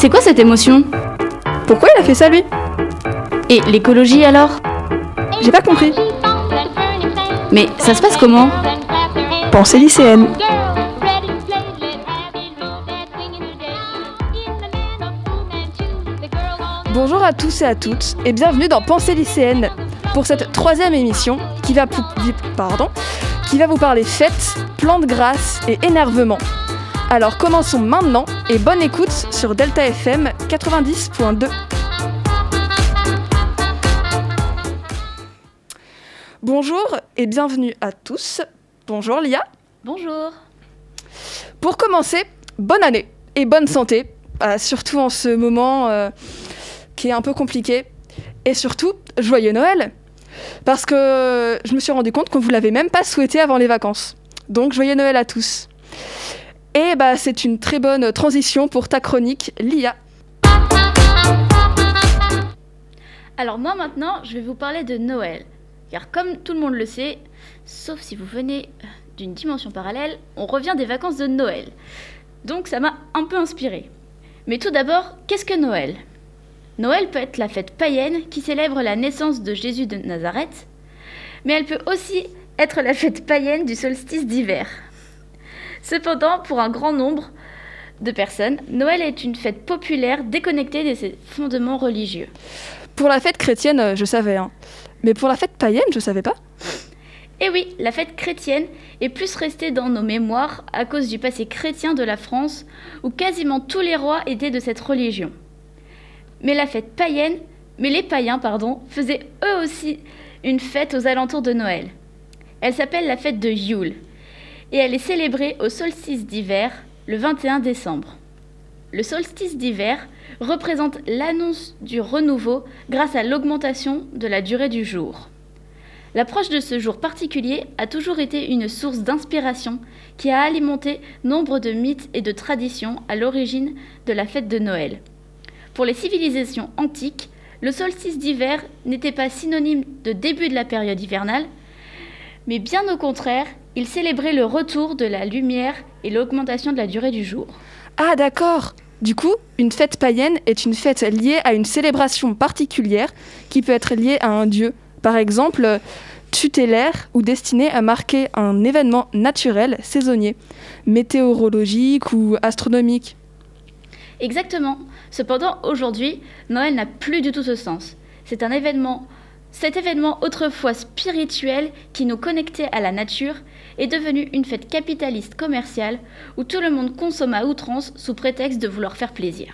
C'est quoi cette émotion Pourquoi il a fait ça lui Et l'écologie alors J'ai pas compris. Mais ça se passe comment Pensée lycéenne. Bonjour à tous et à toutes et bienvenue dans Pensée lycéenne pour cette troisième émission qui va, pou- vi- pardon, qui va vous parler fêtes, plans de grâce et énervement. Alors commençons maintenant et bonne écoute sur Delta FM 90.2. Bonjour et bienvenue à tous. Bonjour Lia. Bonjour. Pour commencer, bonne année et bonne santé, euh, surtout en ce moment euh, qui est un peu compliqué. Et surtout, joyeux Noël Parce que je me suis rendu compte qu'on vous l'avait même pas souhaité avant les vacances. Donc joyeux Noël à tous. Et bah c'est une très bonne transition pour ta chronique, Lia. Alors moi maintenant, je vais vous parler de Noël. Car comme tout le monde le sait, sauf si vous venez d'une dimension parallèle, on revient des vacances de Noël. Donc ça m'a un peu inspiré. Mais tout d'abord, qu'est-ce que Noël? Noël peut être la fête païenne qui célèbre la naissance de Jésus de Nazareth, mais elle peut aussi être la fête païenne du solstice d'hiver. Cependant, pour un grand nombre de personnes, Noël est une fête populaire déconnectée de ses fondements religieux. Pour la fête chrétienne, euh, je savais, hein. mais pour la fête païenne, je savais pas. Eh oui, la fête chrétienne est plus restée dans nos mémoires à cause du passé chrétien de la France, où quasiment tous les rois étaient de cette religion. Mais la fête païenne, mais les païens, pardon, faisaient eux aussi une fête aux alentours de Noël. Elle s'appelle la fête de Yule, et elle est célébrée au solstice d'hiver, le 21 décembre. Le solstice d'hiver représente l'annonce du renouveau grâce à l'augmentation de la durée du jour. L'approche de ce jour particulier a toujours été une source d'inspiration qui a alimenté nombre de mythes et de traditions à l'origine de la fête de Noël. Pour les civilisations antiques, le solstice d'hiver n'était pas synonyme de début de la période hivernale, mais bien au contraire, il célébrait le retour de la lumière et l'augmentation de la durée du jour. Ah d'accord Du coup, une fête païenne est une fête liée à une célébration particulière qui peut être liée à un dieu. Par exemple, tutélaire ou destinée à marquer un événement naturel saisonnier, météorologique ou astronomique. Exactement. Cependant, aujourd'hui, Noël n'a plus du tout ce sens. C'est un événement, cet événement autrefois spirituel qui nous connectait à la nature est devenu une fête capitaliste commerciale où tout le monde consomme à outrance sous prétexte de vouloir faire plaisir.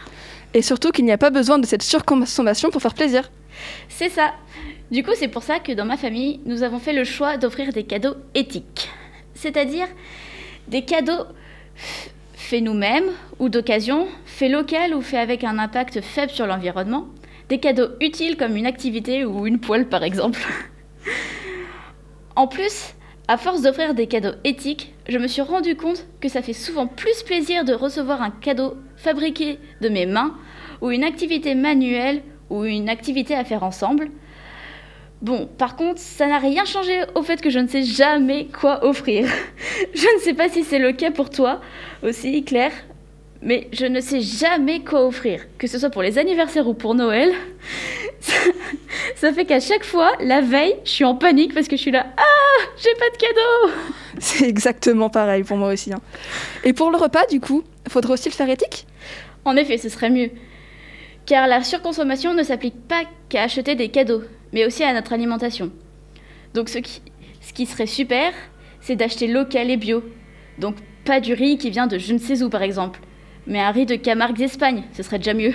Et surtout qu'il n'y a pas besoin de cette surconsommation pour faire plaisir. C'est ça. Du coup, c'est pour ça que dans ma famille, nous avons fait le choix d'offrir des cadeaux éthiques. C'est-à-dire des cadeaux faits nous-mêmes ou d'occasion, faits local ou faits avec un impact faible sur l'environnement. Des cadeaux utiles comme une activité ou une poêle par exemple. En plus, à force d'offrir des cadeaux éthiques, je me suis rendu compte que ça fait souvent plus plaisir de recevoir un cadeau fabriqué de mes mains ou une activité manuelle ou une activité à faire ensemble. Bon, par contre, ça n'a rien changé au fait que je ne sais jamais quoi offrir. Je ne sais pas si c'est le cas pour toi aussi, Claire, mais je ne sais jamais quoi offrir, que ce soit pour les anniversaires ou pour Noël. Ça, ça fait qu'à chaque fois, la veille, je suis en panique parce que je suis là, ah, j'ai pas de cadeau. C'est exactement pareil pour moi aussi. hein. Et pour le repas, du coup, faudrait aussi le faire éthique? En effet, ce serait mieux. Car la surconsommation ne s'applique pas qu'à acheter des cadeaux, mais aussi à notre alimentation. Donc ce qui, ce qui serait super, c'est d'acheter local et bio. Donc pas du riz qui vient de je ne sais où par exemple, mais un riz de Camargue d'Espagne, ce serait déjà mieux.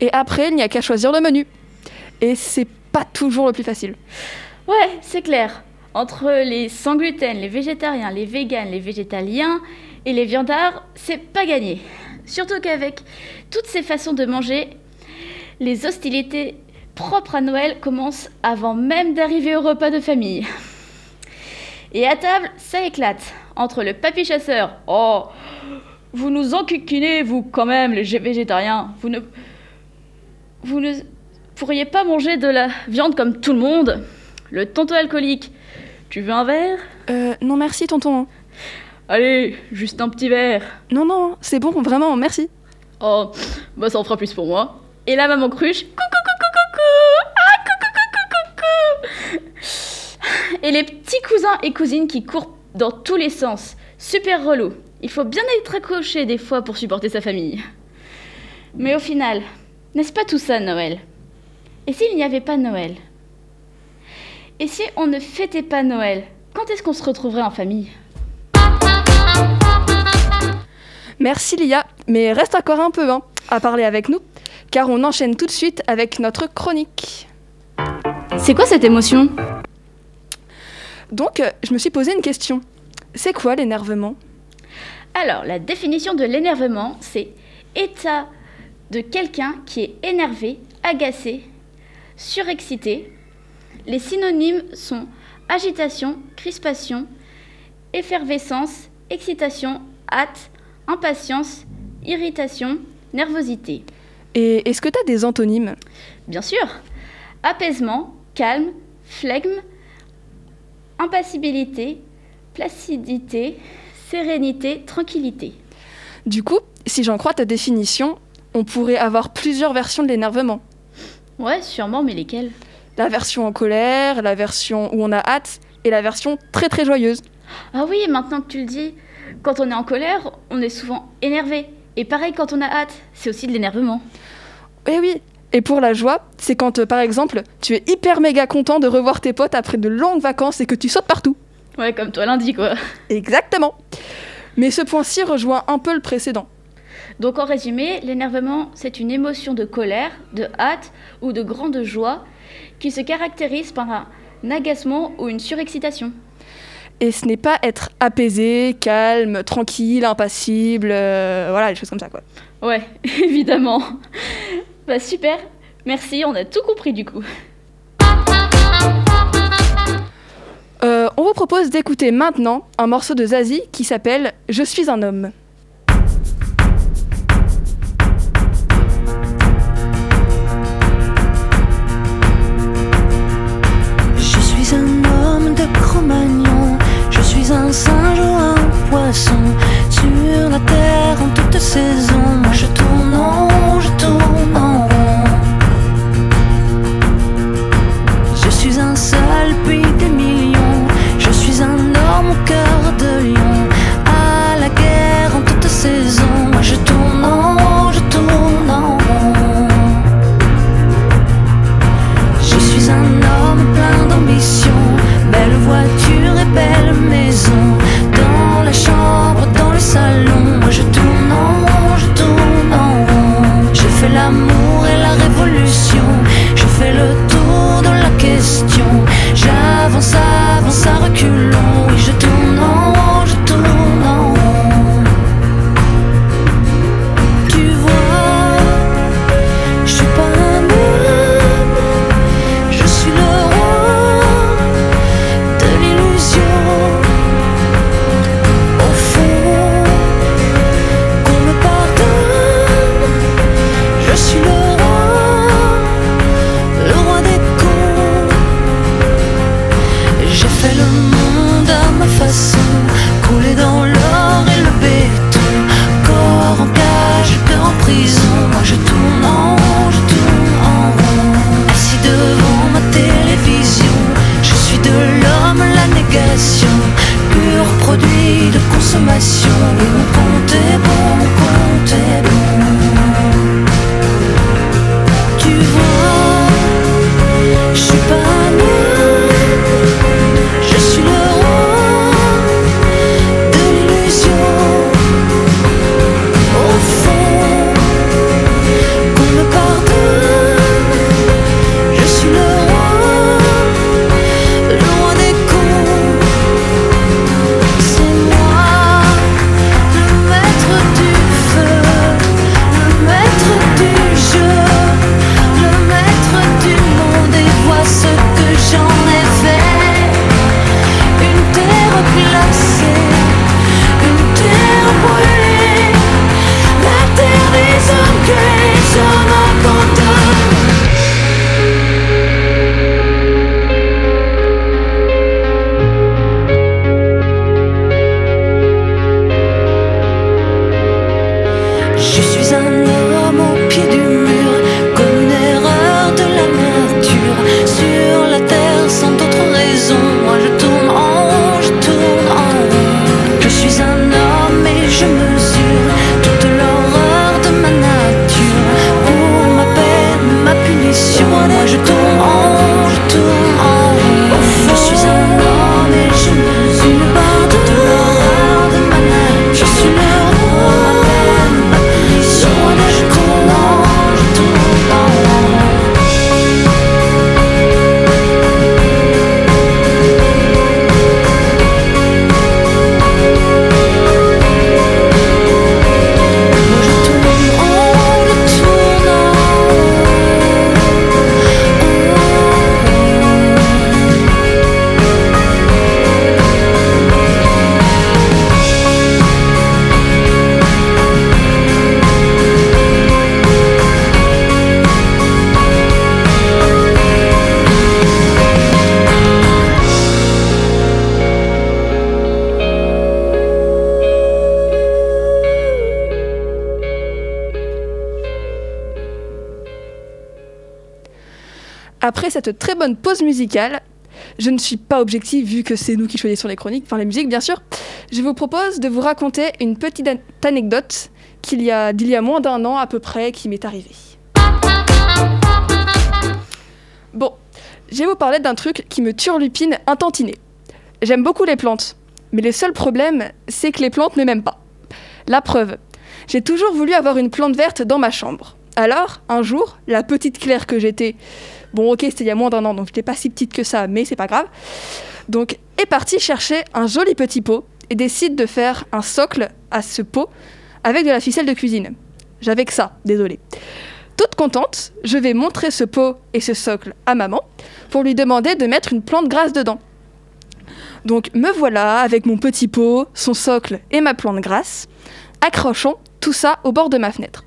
Et après, il n'y a qu'à choisir le menu. Et c'est pas toujours le plus facile. Ouais, c'est clair. Entre les sans gluten, les végétariens, les véganes, les végétaliens et les viandards, c'est pas gagné. Surtout qu'avec toutes ces façons de manger, les hostilités propres à Noël commencent avant même d'arriver au repas de famille. Et à table, ça éclate. Entre le papy chasseur, oh, vous nous enquiquinez, vous quand même, les végétariens. Vous ne, vous ne pourriez pas manger de la viande comme tout le monde. Le tonton alcoolique, tu veux un verre? Euh, non merci tonton. Allez, juste un petit verre. Non, non, c'est bon, vraiment, merci. Oh, Bah ça en fera plus pour moi. Et la maman cruche, coucou, coucou, coucou Ah, coucou, coucou, coucou Et les petits cousins et cousines qui courent dans tous les sens. Super relou. Il faut bien être accroché des fois pour supporter sa famille. Mais au final, n'est-ce pas tout ça Noël? Et s'il n'y avait pas Noël? Et si on ne fêtait pas Noël Quand est-ce qu'on se retrouverait en famille? Merci Lia, mais reste encore un peu hein, à parler avec nous, car on enchaîne tout de suite avec notre chronique. C'est quoi cette émotion? Donc, euh, je me suis posé une question. C'est quoi l'énervement? Alors, la définition de l'énervement, c'est état de quelqu'un qui est énervé, agacé, surexcité. Les synonymes sont agitation, crispation, effervescence, excitation, hâte, impatience, irritation, nervosité. Et est-ce que tu as des antonymes? Bien sûr, apaisement, calme, flegme, impassibilité, placidité, sérénité, tranquillité. Du coup, si j'en crois ta définition, on pourrait avoir plusieurs versions de l'énervement. Ouais, sûrement, mais lesquelles? La version en colère, la version où on a hâte, et la version très très joyeuse. Ah oui, maintenant que tu le dis, quand on est en colère, on est souvent énervé. Et pareil quand on a hâte, c'est aussi de l'énervement. Eh oui Et pour la joie, c'est quand, euh, par exemple, tu es hyper méga content de revoir tes potes après de longues vacances et que tu sautes partout. Ouais, comme toi lundi, quoi. Exactement Mais ce point-ci rejoint un peu le précédent. Donc en résumé, l'énervement, c'est une émotion de colère, de hâte ou de grande joie qui se caractérise par un agacement ou une surexcitation. Et ce n'est pas être apaisé, calme, tranquille, impassible, euh, voilà, des choses comme ça, quoi. Ouais, évidemment. Bah super, merci, on a tout compris du coup. On vous propose d'écouter maintenant un morceau de Zazie qui s'appelle Je suis un homme. Cette très bonne pause musicale, je ne suis pas objective vu que c'est nous qui choisissons les chroniques, enfin les musiques bien sûr. Je vous propose de vous raconter une petite anecdote qu'il y a d'il y a moins d'un an à peu près qui m'est arrivée. Bon, je vais vous parler d'un truc qui me turlupine un tantinet. J'aime beaucoup les plantes, mais le seul problème, c'est que les plantes ne m'aiment pas. La preuve, j'ai toujours voulu avoir une plante verte dans ma chambre. Alors, un jour, la petite Claire que j'étais, bon ok c'était il y a moins d'un an, donc j'étais pas si petite que ça, mais c'est pas grave, donc est partie chercher un joli petit pot et décide de faire un socle à ce pot avec de la ficelle de cuisine. J'avais que ça, désolé. Toute contente, je vais montrer ce pot et ce socle à maman pour lui demander de mettre une plante grasse dedans. Donc me voilà avec mon petit pot, son socle et ma plante grasse, accrochant tout ça au bord de ma fenêtre.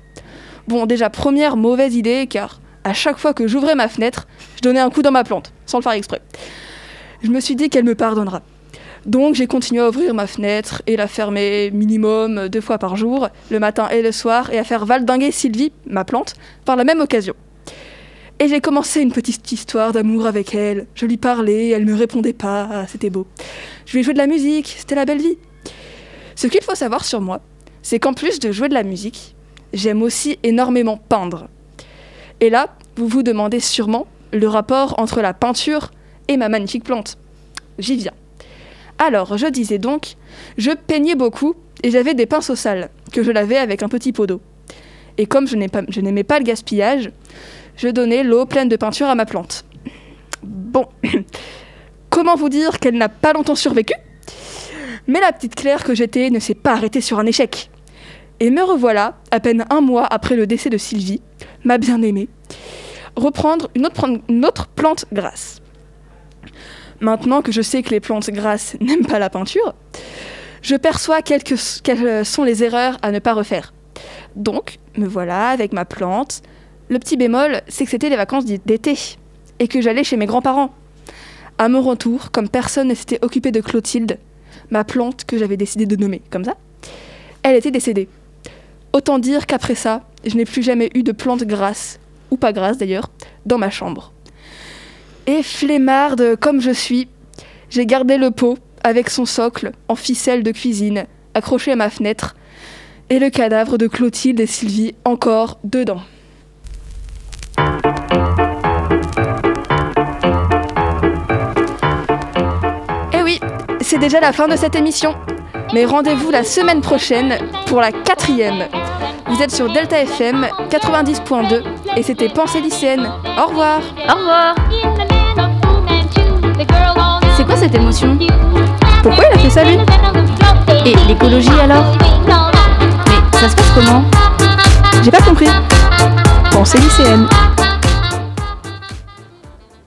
Bon, déjà, première mauvaise idée, car à chaque fois que j'ouvrais ma fenêtre, je donnais un coup dans ma plante, sans le faire exprès. Je me suis dit qu'elle me pardonnera. Donc j'ai continué à ouvrir ma fenêtre et la fermer minimum deux fois par jour, le matin et le soir, et à faire valdinguer Sylvie, ma plante, par la même occasion. Et j'ai commencé une petite histoire d'amour avec elle. Je lui parlais, elle me répondait pas, ah, c'était beau. Je lui ai joué de la musique, c'était la belle vie. Ce qu'il faut savoir sur moi, c'est qu'en plus de jouer de la musique, j'aime aussi énormément peindre. Et là, vous vous demandez sûrement le rapport entre la peinture et ma magnifique plante. J'y viens. Alors, je disais donc, je peignais beaucoup et j'avais des pinceaux sales que je lavais avec un petit pot d'eau. Et comme je n'aimais pas le gaspillage, je donnais l'eau pleine de peinture à ma plante. Bon, comment vous dire qu'elle n'a pas longtemps survécu? Mais la petite Claire que j'étais ne s'est pas arrêtée sur un échec. Et me revoilà, à peine un mois après le décès de Sylvie, ma bien-aimée, reprendre une autre, plante grasse. Maintenant que je sais que les plantes grasses n'aiment pas la peinture, je perçois quelles sont les erreurs à ne pas refaire. Donc, me voilà avec ma plante. Le petit bémol, c'est que c'était les vacances d'été et que j'allais chez mes grands-parents. À mon retour, comme personne ne s'était occupé de Clotilde, ma plante que j'avais décidé de nommer comme ça, elle était décédée. Autant dire qu'après ça, je n'ai plus jamais eu de plante grasse, ou pas grasse d'ailleurs, dans ma chambre. Et flemmarde comme je suis, j'ai gardé le pot avec son socle en ficelle de cuisine accroché à ma fenêtre et le cadavre de Clotilde et Sylvie encore dedans. Eh oui, c'est déjà la fin de cette émission. Mais rendez-vous la semaine prochaine pour la quatrième. Vous êtes sur Delta FM 90.2 et c'était Pensée lycéenne. Au revoir. Au revoir. C'est quoi cette émotion? Pourquoi il a fait ça lui? Et l'écologie alors? Mais ça se passe comment? J'ai pas compris. Pensée lycéenne.